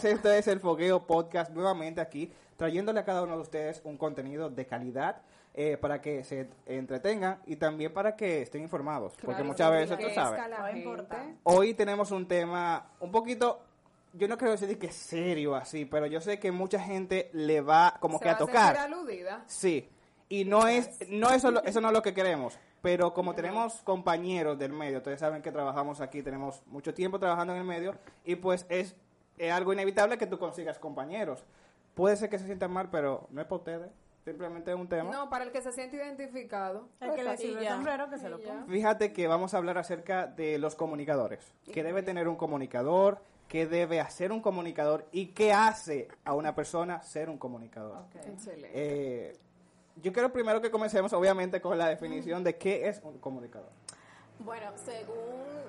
señores, esto es el Fogueo Podcast nuevamente aquí, trayéndole a cada uno de ustedes un contenido de calidad eh, para que se entretengan y también para que estén informados. porque muchas veces, tú sabes, hoy tenemos un tema un poquito yo no quiero decir que serio así, pero yo sé que mucha gente le va como que a, tocar. aludida. Sí. Y no es no eso eso no es lo que queremos, pero como tenemos compañeros del medio, ustedes saben que trabajamos aquí, tenemos mucho tiempo trabajando en el medio y pues es, algo inevitable que tú consigas compañeros. Puede ser que se sientan mal, pero no es para ustedes. Simplemente es un tema. No, para el que se siente identificado. El que le sirve el sombrero, que se lo ponga. Fíjate que vamos a hablar acerca de los comunicadores. Que debe tener un comunicador, qué debe hacer un comunicador y qué hace a una persona ser un comunicador. Excelente. Eh, yo quiero primero que comencemos, obviamente, con la definición de qué es un comunicador. Bueno, según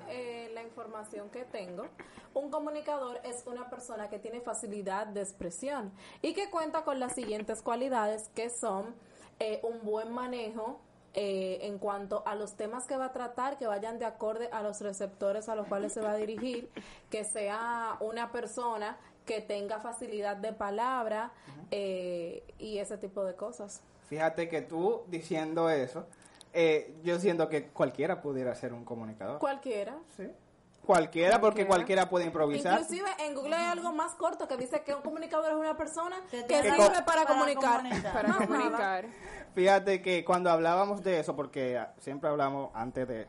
eh, información que tengo, un comunicador es una persona que tiene facilidad de expresión y que cuenta con las siguientes cualidades que son eh, un buen manejo eh, en cuanto a los temas que va a tratar, que vayan de acorde a los receptores a los cuales se va a dirigir, que sea una persona que tenga facilidad de palabra y ese tipo de cosas. Fíjate que tú diciendo eso, eh, yo siento que cualquiera pudiera ser un comunicador. Cualquiera. Sí. Cualquiera, porque cualquiera puede improvisar. Inclusive en Google hay algo más corto que dice que un comunicador es una persona que, sirve para, comunicar. Para comunicar. Fíjate que cuando hablábamos de eso, porque siempre hablamos antes de...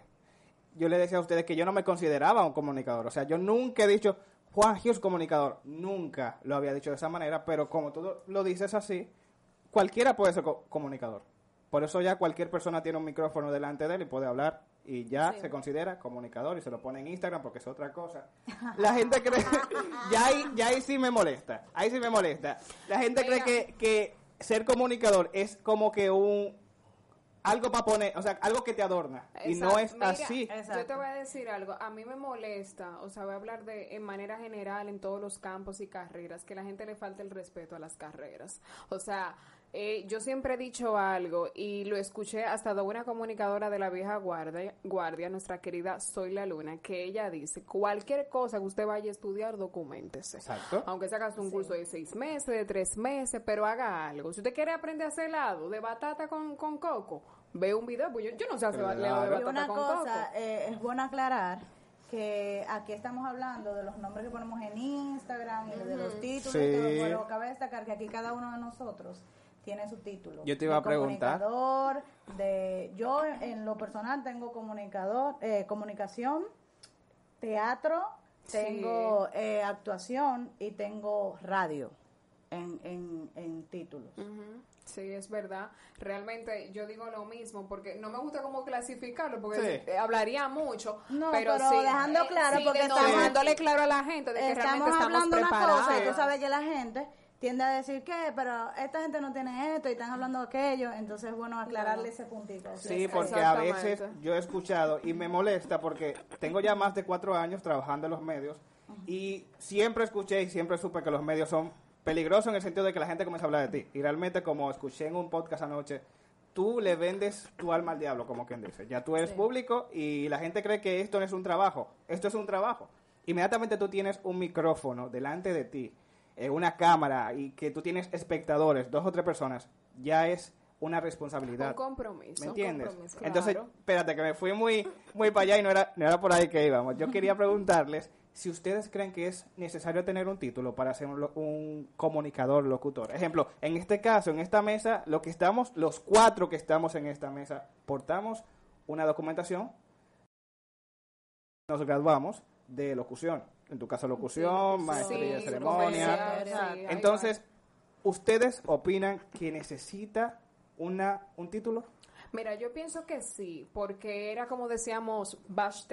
Yo le decía a ustedes que yo no me consideraba un comunicador. O sea, yo nunca he dicho, Juan Hughes comunicador. Nunca lo había dicho de esa manera, pero como tú lo dices así, cualquiera puede ser comunicador. Por eso ya cualquier persona tiene un micrófono delante de él y puede hablar y ya se considera comunicador y se lo pone en Instagram porque es otra cosa. La gente cree, ya ahí, ya ahí sí me molesta, ahí sí me molesta. La gente cree que, que ser comunicador es como que un, algo para poner, o sea, algo que te adorna. Y no es así. Yo te voy a decir algo, a mí me molesta, o sea, voy a hablar de en manera general en todos los campos y carreras, que la gente le falte el respeto a las carreras. O sea, eh, yo siempre he dicho algo y lo escuché hasta de una comunicadora de la vieja guardia, guardia, nuestra querida Soy la Luna, que ella dice, cualquier cosa que usted vaya a estudiar, documentese. Exacto. Aunque se haga un curso de seis meses, de tres meses, pero haga algo. Si usted quiere aprender a hacer helado de batata con, con coco, ve un video, pues yo, no sé hacer helado de batata una con cosa, Eh, es bueno aclarar que aquí estamos hablando de los nombres que ponemos en Instagram y de los títulos, pero cabe destacar que aquí cada uno de nosotros tiene su título. Yo te iba a preguntar. Comunicador, de, yo en lo personal tengo comunicador, eh, comunicación, teatro, tengo eh, actuación y tengo radio en, en, en títulos. Sí, es verdad. Realmente yo digo lo mismo porque no me gusta como clasificarlo porque hablaría mucho. No, pero, dejando claro porque estamos dejándole claro a la gente de que realmente estamos preparados. Una cosa, tú sabes que la gente tiende a decir que, pero esta gente no tiene esto y están hablando de aquello, entonces es bueno aclararle ese puntito. Sí, porque a veces yo he escuchado y me molesta porque tengo ya más de cuatro años trabajando en los medios y siempre escuché y siempre supe que los medios son peligrosos en el sentido de que la gente comienza a hablar de ti. Y realmente como escuché en un podcast anoche, tú le vendes tu alma al diablo, como quien dice. Ya tú eres público y la gente cree que esto no es un trabajo, esto es un trabajo. Inmediatamente tú tienes un micrófono delante de ti eh, una cámara y que tú tienes espectadores, dos o tres personas, ya es una responsabilidad. Un compromiso. ¿Me entiendes? Entonces, espérate, que me fui muy, muy para allá y no era, no era por ahí que íbamos. Yo quería preguntarles si ustedes creen que es necesario tener un título para ser un, un, comunicador, locutor. Ejemplo, en este caso, en esta mesa, lo que estamos, los cuatro que estamos en esta mesa, portamos una documentación, nos graduamos de locución en tu caso locución, maestría de ceremonia. Entonces, ¿ustedes opinan que necesita una un título? Mira, yo pienso que sí, porque era como decíamos Bash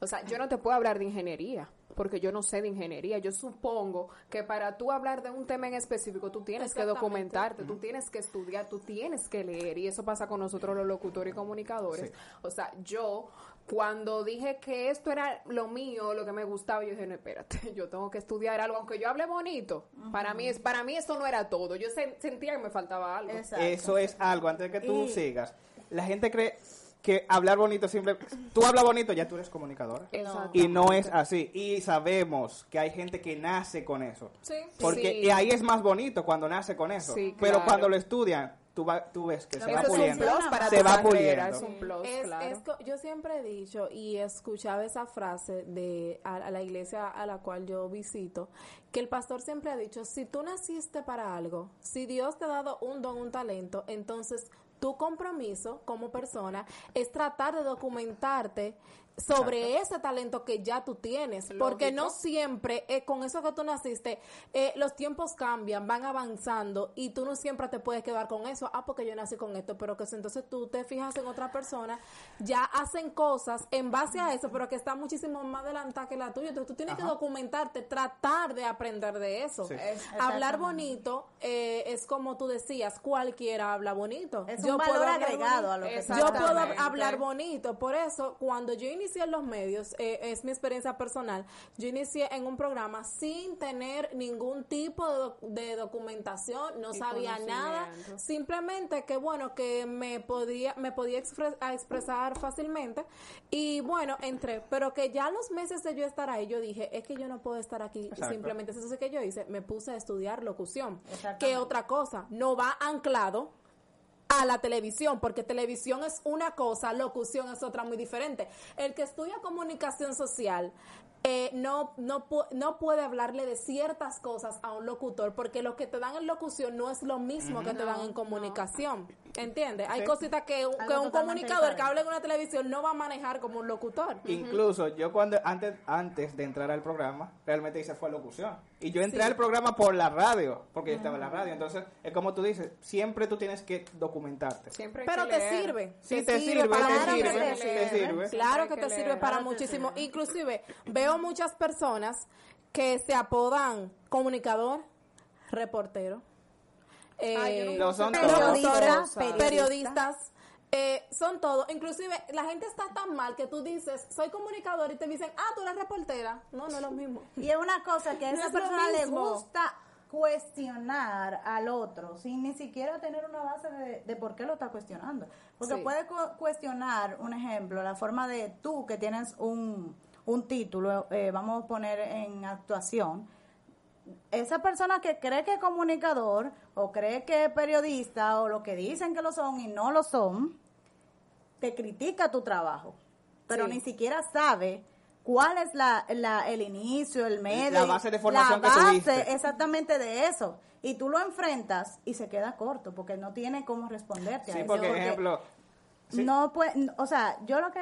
O sea, yo no te puedo hablar de ingeniería, porque yo no sé de ingeniería. Yo supongo que para tú hablar de un tema en específico, tú tienes que documentarte, tú tienes que estudiar, tú tienes que leer. Y eso pasa con nosotros los locutores y comunicadores. O sea, yo cuando dije que esto era lo mío, lo que me gustaba, yo dije, no, espérate, yo tengo que estudiar algo, aunque yo hable bonito. Para mí es para mí eso no era todo. Yo sentía que me faltaba algo. Eso es algo, antes de que tú sigas. La gente cree que hablar bonito simple. Tú hablas bonito, ya tú eres comunicadora. Y no es así. Y sabemos que hay gente que nace con eso. Sí. Porque Sí. y ahí es más bonito cuando nace con eso. Sí, Pero claro. cuando lo estudian, tú, va- tú ves que se va Eso es un puliendo. plus para Se va puliendo. es un plus, Es- claro. es co- yo siempre he dicho y escuchaba esa frase de a, a la iglesia a la cual yo visito, que el pastor siempre ha dicho, si tú naciste para algo, si Dios te ha dado un don, un talento, entonces tu compromiso como persona es tratar de documentarte sobre ese talento que ya tú tienes, porque no siempre eh, con eso que tú naciste, eh, los tiempos cambian, van avanzando y tú no siempre te puedes quedar con eso, ah, porque yo nací con esto, pero que si entonces tú te fijas en otra persona, ya hacen cosas en base a eso, pero que está muchísimo más adelantada que la tuya, entonces tú tienes que documentarte, tratar de aprender de eso. Sí. Es- hablar bonito eh, es como tú decías, cualquiera habla bonito. Es Yo un valor agregado bonito. a lo que Yo puedo hablar bonito, por eso cuando yo inicié en los medios, eh, es mi experiencia personal, yo inicié en un programa sin tener ningún tipo de, doc- de documentación, no Y sabía nada, simplemente que bueno, que me podía, me podía expres- a expresar fácilmente. Y bueno, entré, pero que ya los meses de yo estar ahí, yo dije, es que yo no puedo estar aquí Exacto. simplemente, eso es que yo hice, me puse a estudiar locución, que otra cosa, no va anclado a la televisión, porque televisión es una cosa, locución es otra muy diferente. El que estudia comunicación social eh, no, no, no puede hablarle de ciertas cosas a un locutor, porque lo que te dan en locución no es lo mismo que te dan en comunicación. ¿Entiendes? Hay Sí. cositas que, un- que un comunicador que habla en una televisión no va a manejar como un locutor. Incluso yo cuando antes antes de entrar al programa, realmente hice fue locución. Y yo entré Sí. al programa por la radio, porque yo estaba en la radio. Entonces, es como tú dices, siempre tú tienes que documentarte. Siempre hay Pero que te leer. sirve. Sí, te sirve, para te sirve, te sirve. Claro que que te sirve para muchísimo. Inclusive veo muchas personas que se apodan comunicador, reportero, eh, Ay, Lo son todos. Periodistas. periodistas. eh, son todo, inclusive la gente está tan mal que tú dices, soy comunicador y te dicen, ah, tú eres reportera. No, no es lo mismo. Y es una cosa que a No esa es lo persona le gusta cuestionar al otro sin ni siquiera tener una base de, de por qué lo está cuestionando. Porque Sí. puede cu- cuestionar, un ejemplo, la forma de tú que tienes un, un título, eh, vamos a poner en actuación, esa persona que cree que es comunicador o cree que es periodista o lo que dicen que lo son y no lo son, te critica tu trabajo, pero Sí. ni siquiera sabe cuál es la, la- el inicio, el medio, La base de formación la que base tuviste. exactamente de eso. Y tú lo enfrentas y se queda corto porque no tiene cómo responderte a Sí, eso. porque, ejemplo, sí. no puede, o sea, yo lo que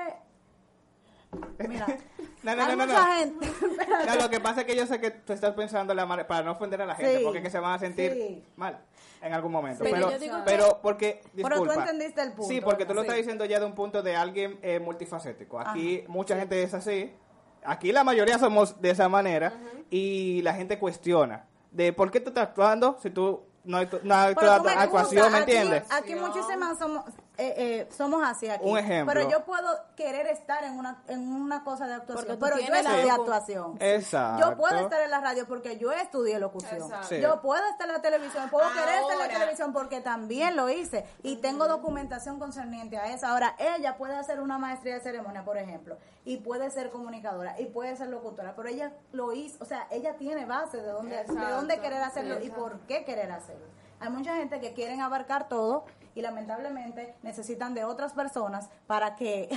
mira, No, no, hay no, no, mucha no. gente No, lo que pasa es que yo sé que tú estás pensando la manera para no ofender a la gente, Sí, porque es que se van a sentir sí. mal en algún momento. Sí, pero, yo digo que- pero porque, Pero tú disculpa. entendiste el punto, Sí, porque tú lo estás diciendo ya de un punto de alguien eh, multifacético. Aquí mucha gente es así. Aquí la mayoría somos de esa manera y la gente cuestiona de por qué tú estás actuando si tú no hay, no hay Pero tú me actuación, ¿me aquí- entiendes? Aquí, muchísimas somos, eh, eh, somos así aquí. Un ejemplo. Pero yo puedo querer estar en una, en una cosa de actuación. Pero yo estudié docu- actuación. Exacto. Yo puedo estar en la radio porque yo estudié locución. Exacto. Sí. Yo puedo estar en la televisión, puedo querer estar en la televisión porque también lo hice y tengo documentación concerniente a eso. Ahora, ella puede hacer una maestría de ceremonia, por ejemplo, y puede ser comunicadora y puede ser locutora, pero ella lo hizo, o sea, ella tiene base de dónde, de dónde querer hacerlo y por qué querer hacerlo. Hay mucha gente que quieren abarcar todo y lamentablemente necesitan de otras personas para que...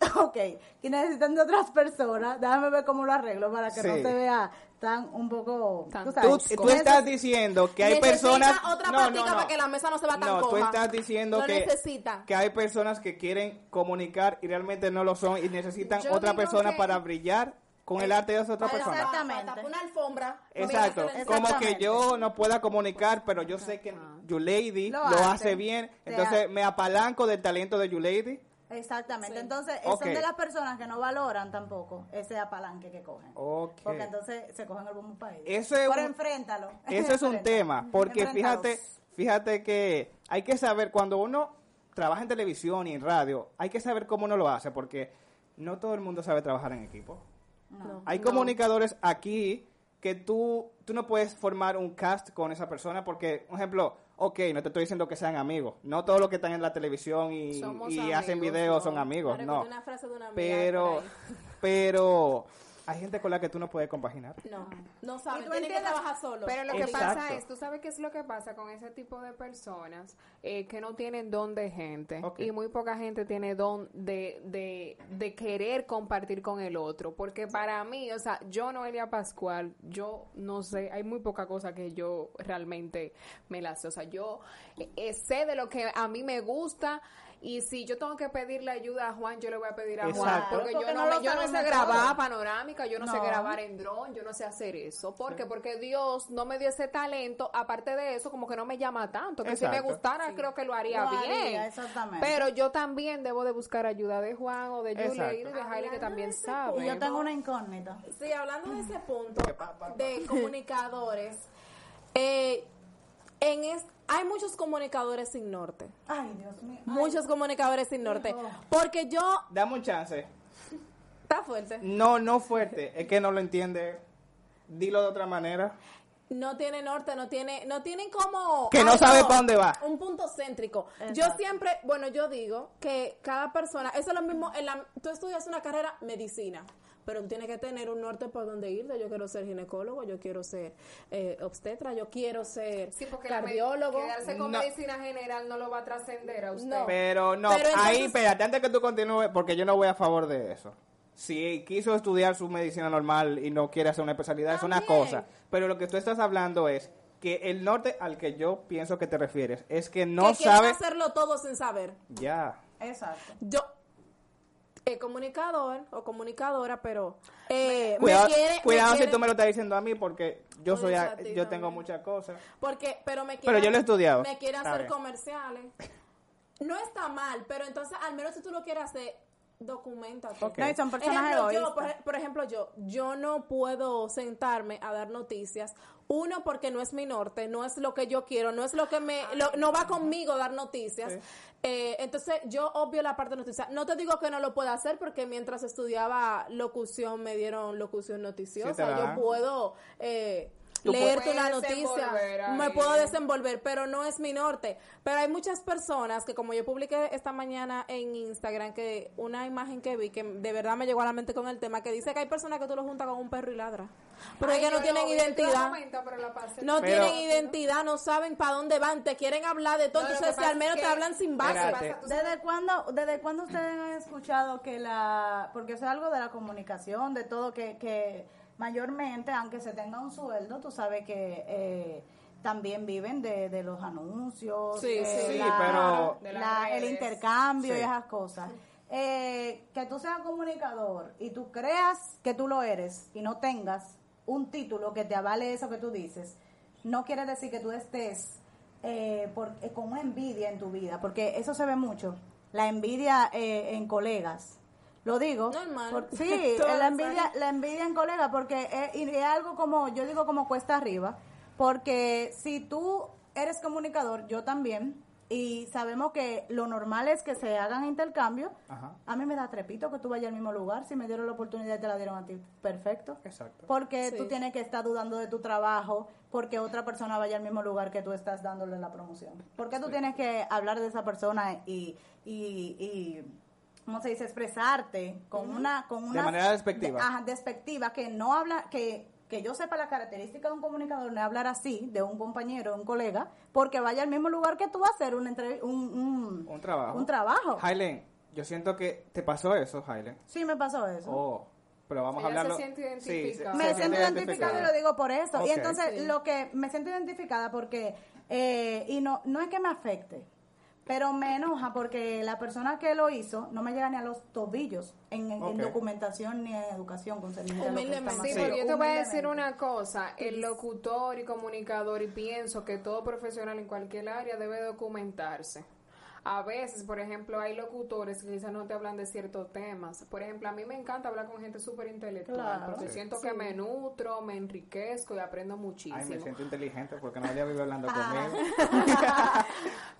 ok, que necesitan de otras personas. Déjame ver cómo lo arreglo para que no se vea tan un poco... Tan tú sabes, tú estás diciendo que hay personas... otra no, no, no. para que la mesa no se va tan No, tú estás diciendo que, necesita. que hay personas que quieren comunicar y realmente no lo son y necesitan Yo otra persona que- para brillar con el arte de esa otra persona. Exactamente. Una alfombra. Exacto, como que yo no pueda comunicar, pero yo sé que You Lady lo, Lo hace, bien, entonces me apalanco del talento de You Lady. Exactamente. Sí. Entonces, son de las personas que no valoran tampoco ese apalanque que cogen. Ok. Porque entonces se cogen el bombo país. Eso es Pero un- enfréntalo. Eso es un tema, porque fíjate, fíjate que hay que saber cuando uno trabaja en televisión y en radio, hay que saber cómo uno lo hace, porque no todo el mundo sabe trabajar en equipo. No. Hay comunicadores aquí que tú, tú no puedes formar un cast con esa persona porque, por ejemplo, ok, no te estoy diciendo que sean amigos. No todos los que están en la televisión y, Somos y hacen videos no. son amigos, no. recordé una frase de una amiga Pero, pero hay gente con la que tú no puedes compaginar. No, no saben, tú tienen que trabajar solos. Pero lo que Exacto. pasa es, tú sabes qué es lo que pasa con ese tipo de personas Eh, que no tienen don de gente y muy poca gente tiene don de, de, de querer compartir con el otro. Porque para mí, o sea, yo Noelia Pascual, yo no sé, hay muy poca cosa que yo realmente me la sé. O sea, yo eh, sé de lo que a mí me gusta. Y si yo tengo que pedirle ayuda a Juan, yo le voy a pedir a Juan. Porque, Porque yo no me- yo no sé grabar todo. panorámica, yo no, sé grabar en dron, yo no sé hacer eso. ¿Por qué? Porque Dios no me dio ese talento. Aparte de eso, como que no me llama tanto. Que si me gustara, creo que lo haría Lo bien. haría, exactamente. Pero yo también debo de buscar ayuda de Juan o de Julia y de Jaile, que también Y sabe. yo tengo una incógnita. Sí, hablando de ese punto de comunicadores, eh, en es, hay muchos comunicadores sin norte. Ay, Dios mío. Ay, Muchos comunicadores sin norte. Porque yo... Dame un chance. Está fuerte. No, no fuerte. Es que no lo entiende. Dilo de otra manera. No tiene norte, no tiene, no tienen como Que no algo- sabe pa' dónde va. Un punto céntrico. Yo siempre, bueno, yo digo que cada persona, eso es lo mismo, en la, tú estudias una carrera medicina, pero tú tienes que tener un norte por donde irte. Yo quiero ser ginecólogo, yo quiero ser eh, obstetra, yo quiero ser Sí, cardiólogo. quedarse con No. medicina general no lo va a trascender a usted. No. Pero no, Pero ahí, espérate, antes que tú continúes, porque yo no voy a favor de eso. Si quiso estudiar su medicina normal y no quiere hacer una especialidad, es una cosa. Pero lo que tú estás hablando es que el norte al que yo pienso que te refieres es que no que sabe. hacerlo todo sin saber. Ya. Exacto. Yo, eh, comunicador o comunicadora, pero eh, Cuidado, me quiere, cuidado me si quiere- tú me lo estás diciendo a mí, porque yo soy, a- yo tengo muchas cosas. Porque, pero me Pero yo lo he estudiado. Me quiere hacer comerciales. No está mal, pero entonces al menos si tú lo quieres hacer, documentate. Ok. No, y son personas Ejemplo, yo, por, por ejemplo, yo, yo no puedo sentarme a dar noticias. Uno, porque no es mi norte, no es lo que yo quiero, no es lo que me, lo- no va conmigo dar noticias. Sí. Eh, entonces, yo obvio la parte de noticias. No te digo que no lo pueda hacer, porque mientras estudiaba locución, me dieron locución noticiosa. Sí, yo puedo eh, leerte una noticia, me puedo desenvolver, pero no es mi norte. Pero hay muchas personas que, como yo publiqué esta mañana en Instagram, que una imagen que vi que de verdad me llegó a la mente con el tema, que dice que hay personas que tú lo juntas con un perro y ladra. Pero es que no tienen identidad. No Pero- tienen identidad, no saben para dónde van, te quieren hablar de todo, No, entonces al pasa menos es te hablan sin base. Espérate. ¿Desde cuándo, ¿Desde cuándo ustedes han escuchado que la... Porque eso es algo de la comunicación, de todo, que, que mayormente, aunque se tenga un sueldo, tú sabes que eh, también viven de, de los anuncios, Sí, eh, sí. La- pero- la- el intercambio Sí. y esas cosas. Eh, que tú seas comunicador y tú creas que tú lo eres y no tengas un título que te avale eso que tú dices, no quiere decir que tú estés eh, por- eh, con una envidia en tu vida, porque eso se ve mucho, la envidia eh, en colegas. Lo digo. Normal. por- sí, la envidia, la envidia en colegas, porque es, algo como, yo digo como cuesta arriba, porque si tú eres comunicador, yo también, y sabemos que lo normal es que se hagan intercambios, Ajá. a mí me da trepito que tú vayas al mismo lugar, si me dieron la oportunidad y te la dieron a ti, perfecto. Exacto. Porque Sí. tú tienes que estar dudando de tu trabajo, porque otra persona vaya al mismo lugar que tú estás dándole la promoción. Porque tú tienes que hablar de esa persona y, y, y ¿cómo se dice? Expresarte con una... Con una manera despectiva. Ajá, despectiva, que no habla, que, que yo sepa la característica de un comunicador, no es hablar así de un compañero, de un colega, porque vaya al mismo lugar que tú a hacer un, entrev- un, un, Un trabajo. un trabajo. Hailen, yo siento que te pasó eso, Hailen. Sí, me pasó eso. Oh, pero vamos a Ella se hablarlo. siente Sí, identificada. se- me se siento identificada y lo digo por eso. Y entonces Sí. lo que me siento identificada porque, eh, y no, no es que me afecte, pero me enoja porque la persona que lo hizo no me llega ni a los tobillos en, en- en Ok. documentación ni en educación que Humildemente. Sí, yo te voy a decir una cosa, el locutor y comunicador, y pienso que todo profesional en cualquier área debe documentarse. A veces, por ejemplo, hay locutores que quizás no te hablan de ciertos temas. Por ejemplo, a mí me encanta hablar con gente súper intelectual, Claro. porque Sí. siento que me nutro, me enriquezco y aprendo muchísimo. Ay, me siento inteligente porque nadie vive hablando Ah. conmigo.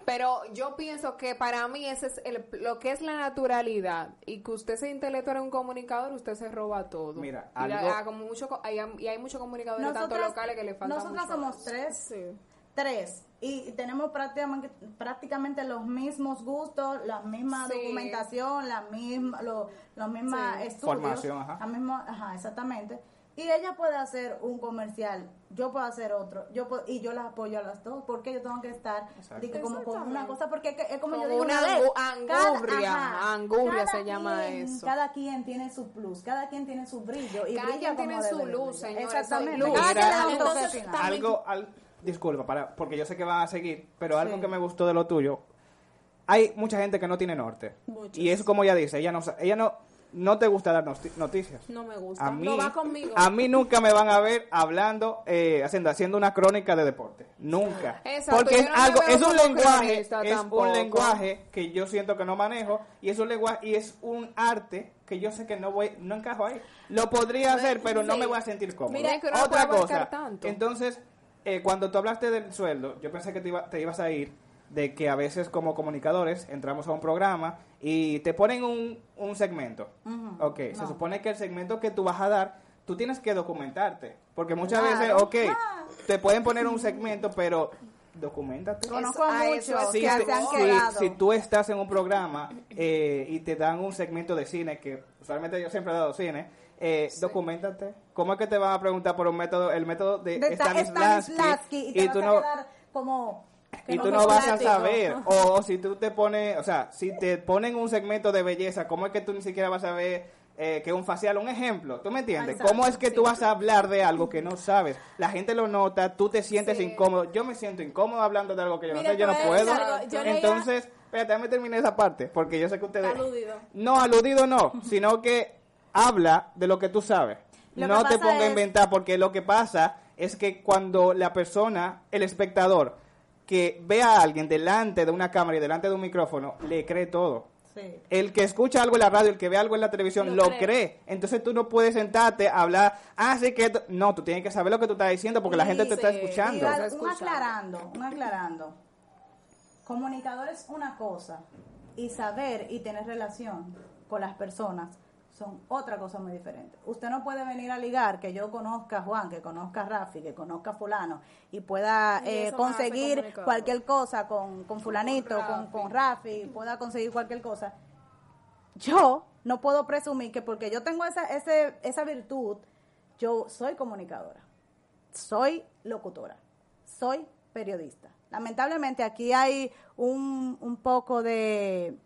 Pero yo pienso que para mí ese es el, lo que es la naturalidad y que usted sea intelectual en un comunicador, usted se roba todo. Mira, y, la- algo- como mucho, hay, y hay muchos comunicadores tanto Nosotras- locales que le falta Nosotras mucho. somos tres. Sí. Tres. Y tenemos prácticamente, prácticamente los mismos gustos, la misma Sí. documentación, la misma, lo, los mismos Sí. estudios. Formación, ajá. La misma, ajá, exactamente. Y ella puede hacer un comercial, yo puedo hacer otro, yo puedo- y yo las apoyo a las dos, porque yo tengo que estar digo, como con una cosa, porque es, que- es como, Como yo digo una vez, cada- angurria, ajá, angurria cada se llama eso. Cada quien tiene su plus, cada quien tiene su brillo. Y Cada brilla quien como tiene su luz, Exactamente. luz. Cada Entonces, algo, al- disculpa, para, porque yo sé que van a seguir, pero algo Sí. que me gustó de lo tuyo, hay mucha gente que no tiene norte. Muchos. Y es como ella dice, ella no, ella no, no te gusta dar noti- noticias. No me gusta. A mí, no va conmigo. a mí nunca me van a ver hablando, eh, haciendo, haciendo una crónica de deporte. Nunca. Exacto, Porque es no algo, es un lenguaje, es tampoco. un lenguaje que yo siento que no manejo y es un lenguaje y es un arte que yo sé que no voy, no encajo ahí. Lo podría hacer, pero no me voy a sentir cómodo. Mira que no Otra cosa. tanto. Entonces, eh, cuando tú hablaste del sueldo, yo pensé que te, iba- te ibas a ir de que a veces como comunicadores entramos a un programa y te ponen un, un segmento. Ok, se supone que el segmento que tú vas a dar, tú tienes que documentarte. Porque muchas Claro. veces, ok, Ah. te pueden poner un segmento, pero documentate. Conozco a muchos Si, que que se han si- quedado. si tú estás en un programa eh, y te dan un segmento de cine, que usualmente yo siempre he dado cine, eh, documentate. ¿Cómo es que te van a preguntar por un método, el método de, de Ta- Stanislavski, Stanislavski, y te y vas tú a no, quedar como y tú no vas a saber. O, o si tú te pones, o sea, si te ponen un segmento de belleza, ¿cómo es que tú ni siquiera vas a ver eh, que un facial, un ejemplo? ¿Tú me entiendes? Exacto, ¿Cómo es que tú sí. vas a hablar de algo que no sabes? La gente lo nota, tú te sientes Sí. incómodo. Yo me siento incómodo hablando de algo que yo Mira, no sé, yo no puedo. algo. Yo leía- Entonces, espérate, déjame terminar esa parte, porque yo sé que ustedes... Aludido. No, aludido no, sino que habla de lo que tú sabes. Lo no te ponga a es- inventar, porque lo que pasa es que cuando la persona, el espectador, que ve a alguien delante de una cámara y delante de un micrófono, le cree todo. Sí. El que escucha algo en la radio, el que ve algo en la televisión, Lo lo, cree. cree. Entonces tú no puedes sentarte a hablar, ah, sí que... esto-". No, tú tienes que saber lo que tú estás diciendo porque la gente te está escuchando. Un escuchando. aclarando, un aclarando. Comunicador es una cosa y saber y tener relación con las personas son otra cosa muy diferente. Usted no puede venir a ligar que yo conozca a Juan, que conozca a Rafi, que conozca a fulano y pueda Y eh, conseguir cualquier cosa con, con fulanito, Con con, Rafi. con Rafi, pueda conseguir cualquier cosa. Yo no puedo presumir que porque yo tengo esa, ese, esa virtud, yo soy comunicadora soy locutora, soy periodista. Lamentablemente aquí hay un, un poco de,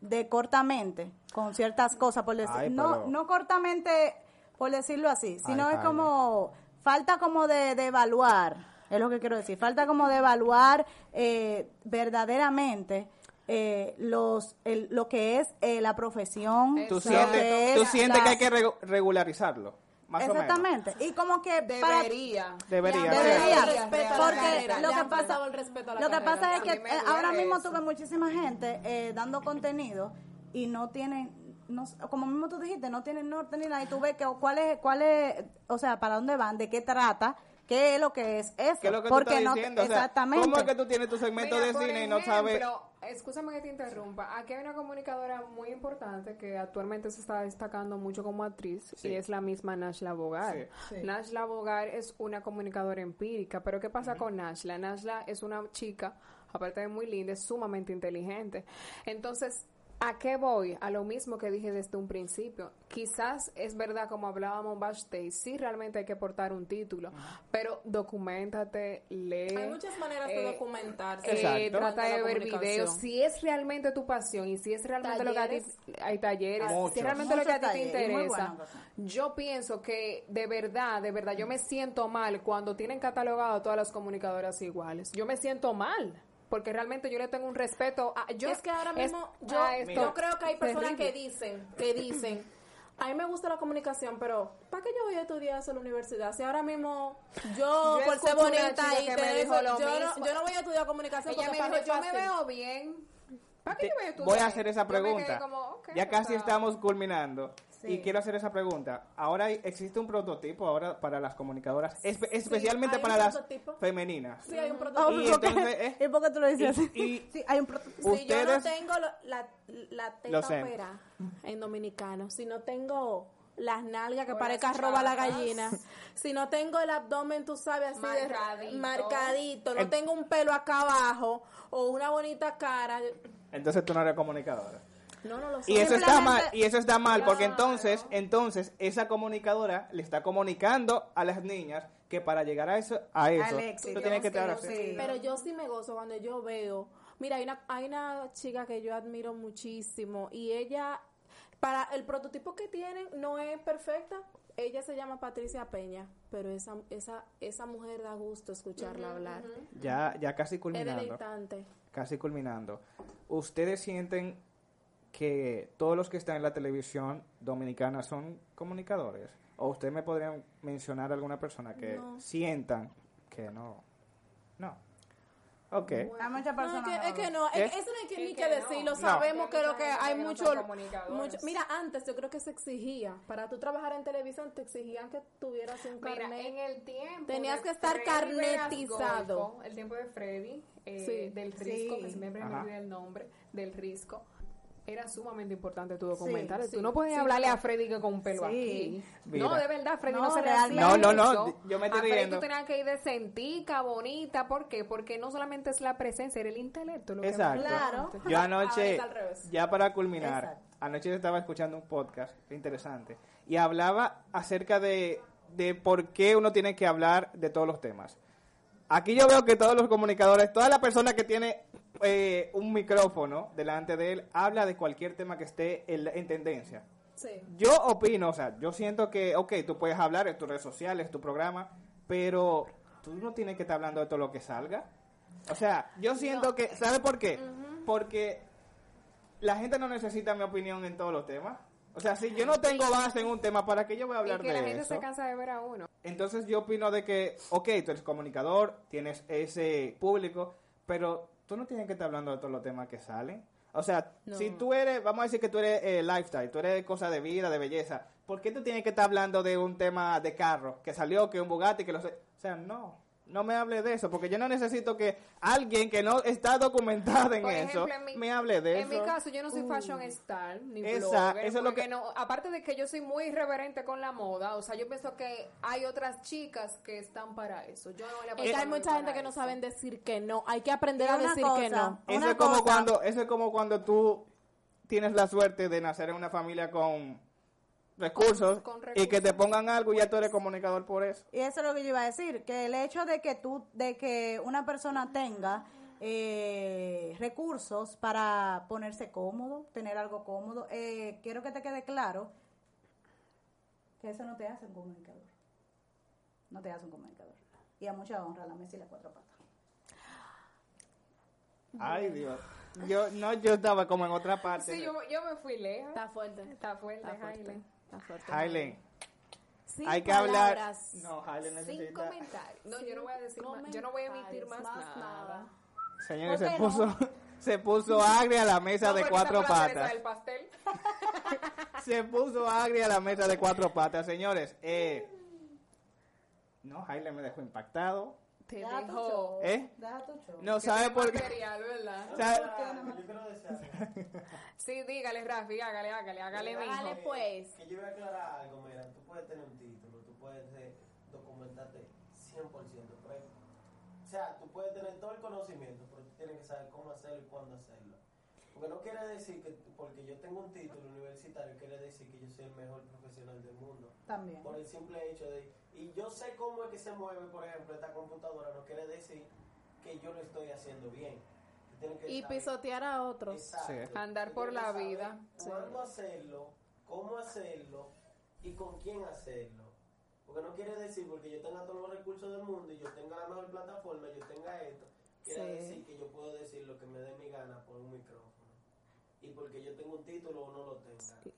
de cortamente con ciertas cosas, por decir, Ay, no, pero- no cortamente por decirlo así, sino Ay, es como, falta como de, de evaluar, es lo que quiero decir, falta como de evaluar eh, verdaderamente eh, los el- lo que es eh, la profesión, Tú sientes, que tú es sientes que hay que regu- regularizarlo, más o menos. Exactamente, y como que para- Debería. Debería. Debería, porque carrera, lo que pasa, faltado el respeto a la lo que carrera. pasa es que eh, ahora mismo eso. tuve muchísima gente eh, dando contenido y no tienen, no, como mismo tú dijiste, no tienen norte ni nada y tú ves que cuál es, cuál es, o sea, para dónde van, de qué trata, qué es lo que es eso, ¿Qué es lo que porque tú estás no, diciendo? O sea, exactamente. ¿Cómo es que tú tienes tu segmento Mira, de cine y no sabes? Escúchame que te interrumpa. Aquí hay una comunicadora muy importante que actualmente se está destacando mucho como actriz Sí. y es la misma Nashla Bogar. Sí. Nashla Bogar es una comunicadora empírica, pero ¿qué pasa con Nashla? Nashla es una chica, aparte de muy linda, es sumamente inteligente. Entonces, ¿A qué voy? A lo mismo que dije desde un principio. Quizás es verdad, como hablábamos backstage, sí realmente hay que portar un título, pero documentate, lee. Hay muchas maneras de eh, documentarse. eh, Exacto. trata de ver videos. Si es realmente tu pasión y si es realmente lo que a ti, hay talleres, si es realmente lo que a ti te interesa. Yo pienso que de verdad, de verdad, yo me siento mal cuando tienen catalogado a todas las comunicadoras iguales. Yo me siento mal. Porque realmente yo le tengo un respeto a yo es que ahora es- mismo yo, a esto yo creo que hay personas terrible. que dicen, que dicen, a mí me gusta la comunicación, pero ¿para qué yo voy a estudiar eso en la universidad? Si ahora mismo yo, Yo por ser bonita y que te me dijo eso, lo yo, no, mismo. yo no voy a estudiar comunicación Ella porque me dijo, yo me fácil". veo bien ¿Para qué yo voy a estudiar? voy a hacer esa pregunta. como, ya casi o sea, estamos culminando. Sí. Y quiero hacer esa pregunta. Ahora hay- existe un prototipo ahora para las comunicadoras, espe- especialmente para las prototipo. femeninas. Sí, hay un Oh, prototipo. Y ¿por qué? entonces, ¿eh? ¿Y por qué tú lo dices Y- así? y- sí, hay un prototipo. Si yo no Ustedes- tengo lo- la, la teta sé. opera en dominicano, si no tengo las nalgas que parezca roba la gallina, si no tengo el abdomen, tú sabes, así de Marcadito. marcadito, no En- tengo un pelo acá abajo o una bonita cara, Entonces tú no eres comunicadora. No, no lo sé. Y eso está mal, y eso está mal, porque entonces, entonces esa comunicadora le está comunicando a las niñas que para llegar a eso, a eso, éxito. tú tienes que estar sí. Pero yo sí me gozo cuando yo veo. Mira, hay una, hay una chica que yo admiro muchísimo y ella, para el prototipo que tienen, no es perfecta. Ella se llama Patricia Peña, pero esa, esa, esa mujer da gusto escucharla hablar. Ya, ya casi Es culminando. deleitante. casi culminando, ¿ustedes sienten que todos los que están en la televisión dominicana son comunicadores? ¿O ustedes me podrían mencionar alguna persona que No. sientan que no? No. Ok. Hay muchas No, personas. es que, es que no, eso no hay que Es ni que que decirlo, No. sabemos que lo que hay mucho, mucho- Mira, antes yo creo que se exigía, para tú trabajar en televisión te exigían que tuvieras un Mira, carnet. en el tiempo. Tenías que estar Freddy carnetizado. El tiempo de Freddy, eh, Sí. del Risco, Sí. que siempre me olvida el nombre, del Risco. Era sumamente importante tu documental. sí, Tú no podías sí, hablarle a Freddy que con un pelo Sí. aquí. Mira. No, de verdad, Freddy no, No, se le hacía No, no, no, eso. yo me estoy A Freddy riendo. tú tenías que ir decentica, bonita. ¿Por qué? Porque no solamente es la presencia, era el intelecto. Lo que Exacto. más Claro. Yo anoche, ya para culminar, Exacto. anoche estaba escuchando un podcast interesante y hablaba acerca de, de por qué uno tiene que hablar de todos los temas. Aquí yo veo que todos los comunicadores, toda la persona que tiene eh, un micrófono delante de él, habla de cualquier tema que esté en, en tendencia. Sí. Yo opino, o sea, yo siento que, ok, tú puedes hablar en tus redes sociales, tu programa, pero tú no tienes que estar hablando de todo lo que salga. O sea, yo siento que, ¿sabes por qué? Porque la gente no necesita mi opinión en todos los temas. O sea, si yo no tengo base en un tema, ¿para qué yo voy a Y hablar que de la gente eso? se cansa de ver a uno. Entonces yo opino de que, ok, tú eres comunicador, tienes ese público, pero tú no tienes que estar hablando de todos los temas que salen. O sea, No. si tú eres, vamos a decir que tú eres eh, lifestyle, tú eres cosa de vida, de belleza, ¿por qué tú tienes que estar hablando de un tema de carro que salió, que un Bugatti, que lo sé? O sea, no, no me hable de eso, porque yo no necesito que alguien que no está documentado en Por eso en mi- me hable de En eso. mi caso, yo no soy fashion star ni Esa- blogger, eso es lo porque que- no, aparte de que yo soy muy irreverente con la moda, o sea, yo pienso que hay otras chicas que están para eso. Yo no le Es apuesto que hay mucha gente que no saben decir que no. Hay que aprender a decir cosa, que no. Eso es como cosa- cuando, eso es como cuando tú tienes la suerte de nacer en una familia con recursos, Con- con y que te pongan algo y ya tú eres comunicador por eso. Y eso es lo que yo iba a decir, que el hecho de que tú, de que una persona tenga eh, recursos para ponerse cómodo, tener algo cómodo, eh, quiero que te quede claro que eso no te hace un comunicador. No te hace un comunicador. Y a mucha honra la mesa y las cuatro patas. Ay, Dios. Yo no yo estaba como en otra parte. Sí, yo, yo me fui lejos. Está fuerte. Está fuerte, Está fuerte. Fuerte. Hailen, hay que hablar. palabras. No, Hailen Sin necesita. comentarios. No, yo no voy a decir más. Yo no voy a emitir más, nada. Señores, ¿Por se qué puso se puso agria la mesa No, de porque cuatro esa fue la cereza patas. del pastel. Se puso agria la mesa de cuatro patas, señores. Eh, no, Hailen me dejó impactado. Te Deja tu dejó. show. ¿Eh? Deja tu show. No sabe por qué. material, ¿verdad? ¿Sabe? Decir Sí, dígale, Rafi, hágale, hágale, hágale. Hágale, pues. que yo voy a aclarar algo, mira, tú puedes tener un título, tú puedes eh, documentarte 100%, pero, o sea, tú puedes tener todo el conocimiento, pero tú tienes que saber cómo hacerlo y cuándo hacerlo. Porque no quiere decir que porque yo tengo un título universitario, quiere decir que yo soy el mejor profesional del mundo. También. Por el simple hecho de, y yo sé cómo es que se mueve, por ejemplo, esta computadora, no quiere decir que yo lo estoy haciendo bien. Que Y saber- pisotear a otros. Exacto. Sí. Andar por la vida. Cuándo hacerlo, cómo hacerlo y con quién hacerlo. Porque no quiere decir porque yo tenga todos los recursos del mundo y yo tenga la mejor plataforma, yo tenga esto, quiere Sí. decir que yo puedo decir lo que me dé mi gana por un micrófono. Y porque yo tengo un título o no lo tenga.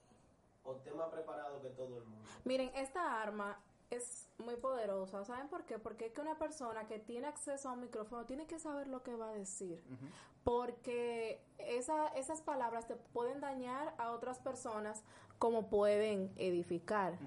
O esté más preparado que todo el mundo. Miren, esta arma es muy poderosa. ¿Saben por qué? Porque es que una persona que tiene acceso a un micrófono tiene que saber lo que va a decir. Porque esa, esas palabras te pueden dañar a otras personas como pueden edificar.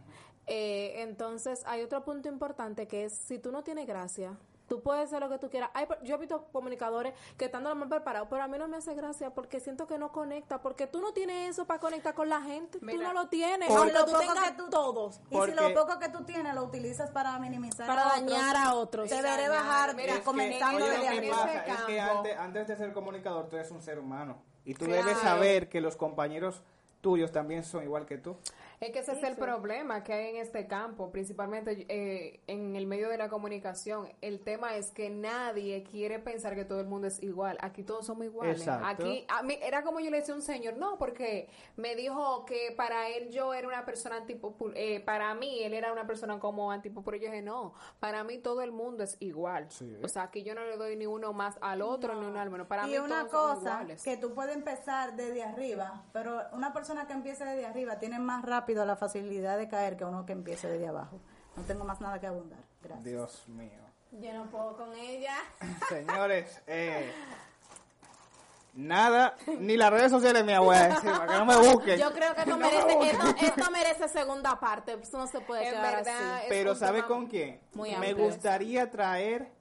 Eh, entonces, hay otro punto importante que es, si tú no tienes gracia, tú puedes hacer lo que tú quieras. Hay, yo he visto comunicadores que están dando mal preparados, pero a mí no me hace gracia porque siento que no conecta, porque tú no tienes eso para conectar con la gente, tú Mira, no lo tienes, Por aunque lo tú poco tengas que tú- todos. Y Porque- si lo poco que tú tienes lo utilizas para minimizar Para a otros, dañar a otros. Te veré bajar mira, eh, es que- comenzando Oye, desde lo arriba. es que antes, antes de ser comunicador tú eres un ser humano y tú Claro. debes saber que los compañeros tuyos también son igual que tú. Es que ese es el problema que hay en este campo, principalmente eh, en el medio de la comunicación. El tema es que nadie quiere pensar que todo el mundo es igual. Aquí todos somos iguales. Exacto. Aquí, a mí, era como yo le decía a un señor, no, porque me dijo que para él yo era una persona antipopular, eh, para mí él era una persona como antipopular. Yo dije, no, para mí todo el mundo es igual. Sí. O sea, aquí yo no le doy ni uno más al otro, ni uno al menos. Para y mí una todos somos cosa iguales. que tú puedes empezar desde arriba, pero una persona que empiece desde arriba tiene más rápido la facilidad de caer que uno que empiece desde abajo. No tengo más nada que abundar. Gracias. Dios mío. Yo no puedo con ella. Señores, eh, nada, ni las redes sociales me voy a decir, para que no me busquen. Yo creo que esto No me merece, busquen. esto, esto merece segunda parte. Eso no se puede En quedar verdad, así. Pero ¿sabe con quién? muy me amplio gustaría traer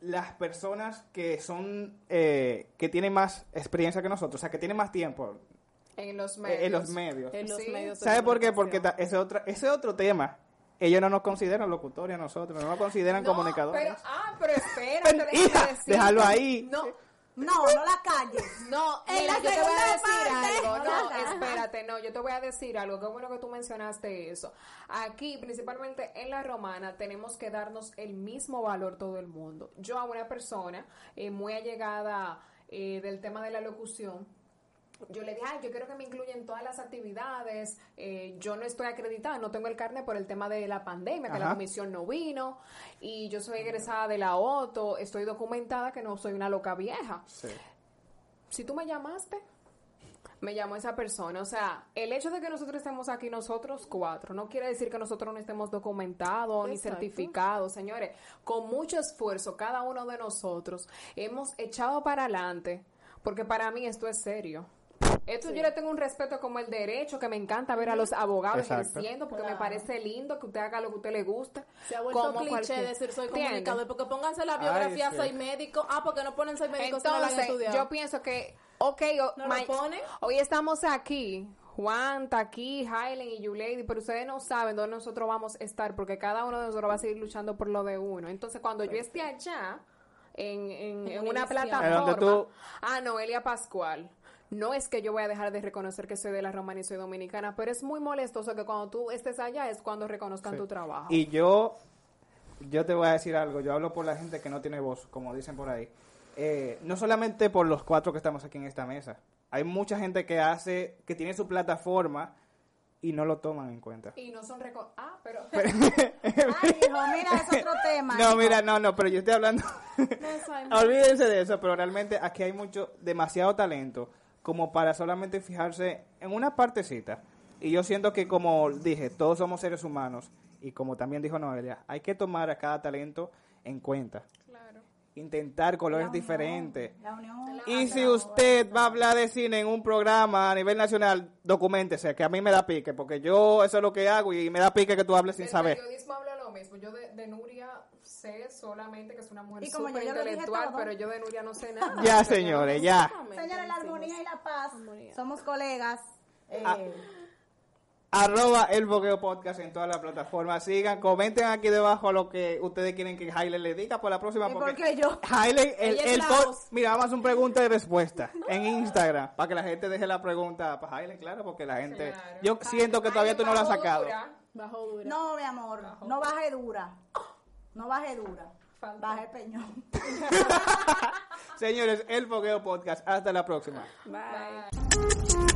las personas que son, eh, que tienen más experiencia que nosotros, o sea, que tienen más tiempo En los medios. en los medios. En los Sí. medios de ¿Sabe por qué? Porque ese otro, ese otro tema. Ellos no nos consideran locutores a nosotros, no nos consideran No, comunicadores. Pero, ah, pero espérate, hija, déjalo ahí. No, No, no la calles. no, En la yo te voy a segunda decir parte. algo. No, espérate, no, yo te voy a decir algo. Qué bueno que tú mencionaste eso. Aquí, principalmente en la romana, tenemos que darnos el mismo valor todo el mundo. Yo a una persona eh, muy allegada eh, del tema de la locución, yo le dije, ay, yo quiero que me incluyan todas las actividades. eh, yo no estoy acreditada, no tengo el carnet por el tema de la pandemia, que la comisión no vino. Y yo soy egresada de la OTO, estoy documentada que no soy una loca vieja. Sí. Si tú me llamaste, me llamó esa persona. O sea, el hecho de que nosotros estemos aquí, nosotros cuatro, no quiere decir que nosotros no estemos documentados ni certificados. Señores, con mucho esfuerzo, cada uno de nosotros hemos echado para adelante, porque para mí esto es serio. Esto yo le tengo un respeto como el derecho, que me encanta ver a los abogados Exacto. ejerciendo, porque me parece lindo que usted haga lo que a usted le gusta. Se ha vuelto como cliché cualquier- decir soy comunicador, porque pónganse la Ay, biografía sí. soy médico. Ah, porque no ponen soy médico si no lo han Entonces, estudiado. yo pienso que, ok, ¿No hoy estamos aquí, Juan está aquí, Hylen y Yulady, pero ustedes no saben dónde nosotros vamos a estar, porque cada uno de nosotros va a seguir luchando por lo de uno. Entonces, cuando yo esté allá, en, en, En una plataforma, ah, Noelia Pascual. No es que yo voy a dejar de reconocer que soy de la romana y soy dominicana, pero es muy molestoso que cuando tú estés allá es cuando reconozcan Sí. tu trabajo. Y yo, yo te voy a decir algo, yo hablo por la gente que no tiene voz, como dicen por ahí. Eh, no solamente por los cuatro que estamos aquí en esta mesa. Hay mucha gente que hace, que tiene su plataforma y no lo toman en cuenta. Y no son reco- Ah, pero... Ay, hijo, mira, es otro tema. No, hijo. mira, no, no, pero yo estoy hablando. Olvídense de eso, pero realmente aquí hay mucho, demasiado talento como para solamente fijarse en una partecita. Y yo siento que, como dije, todos somos seres humanos y como también dijo Noelia, hay que tomar a cada talento en cuenta. Claro. Intentar colores La unión, diferentes. La unión. Y si usted va a hablar de cine en un programa a nivel nacional, documentese, que a mí me da pique, porque yo eso es lo que hago y me da pique que tú hables sin El saber. periodismo habla lo mismo. Yo de, de Nuria sé solamente que es una mujer Y como súper intelectual, pero yo de Nuria no sé nada. Ya, señores, ya. Señores, la armonía y la paz. Armonía. Somos colegas. eh, Ah. Arroba el Bogueo Podcast en todas las plataformas. Sigan, comenten aquí debajo lo que ustedes quieren que Haile le diga por la próxima. ¿Y porque por qué yo? Haile, el, el la. Mira, vamos a hacer una pregunta y respuesta en Instagram para que la gente deje la pregunta para Haile, claro, porque la gente. Claro. Yo siento que todavía tú no lo has sacado. dura, Bajo dura. No, mi amor, no baje dura. No baje dura. Falta. Baje peñón. Señores, el Bogueo Podcast. Hasta la próxima. Bye. Bye.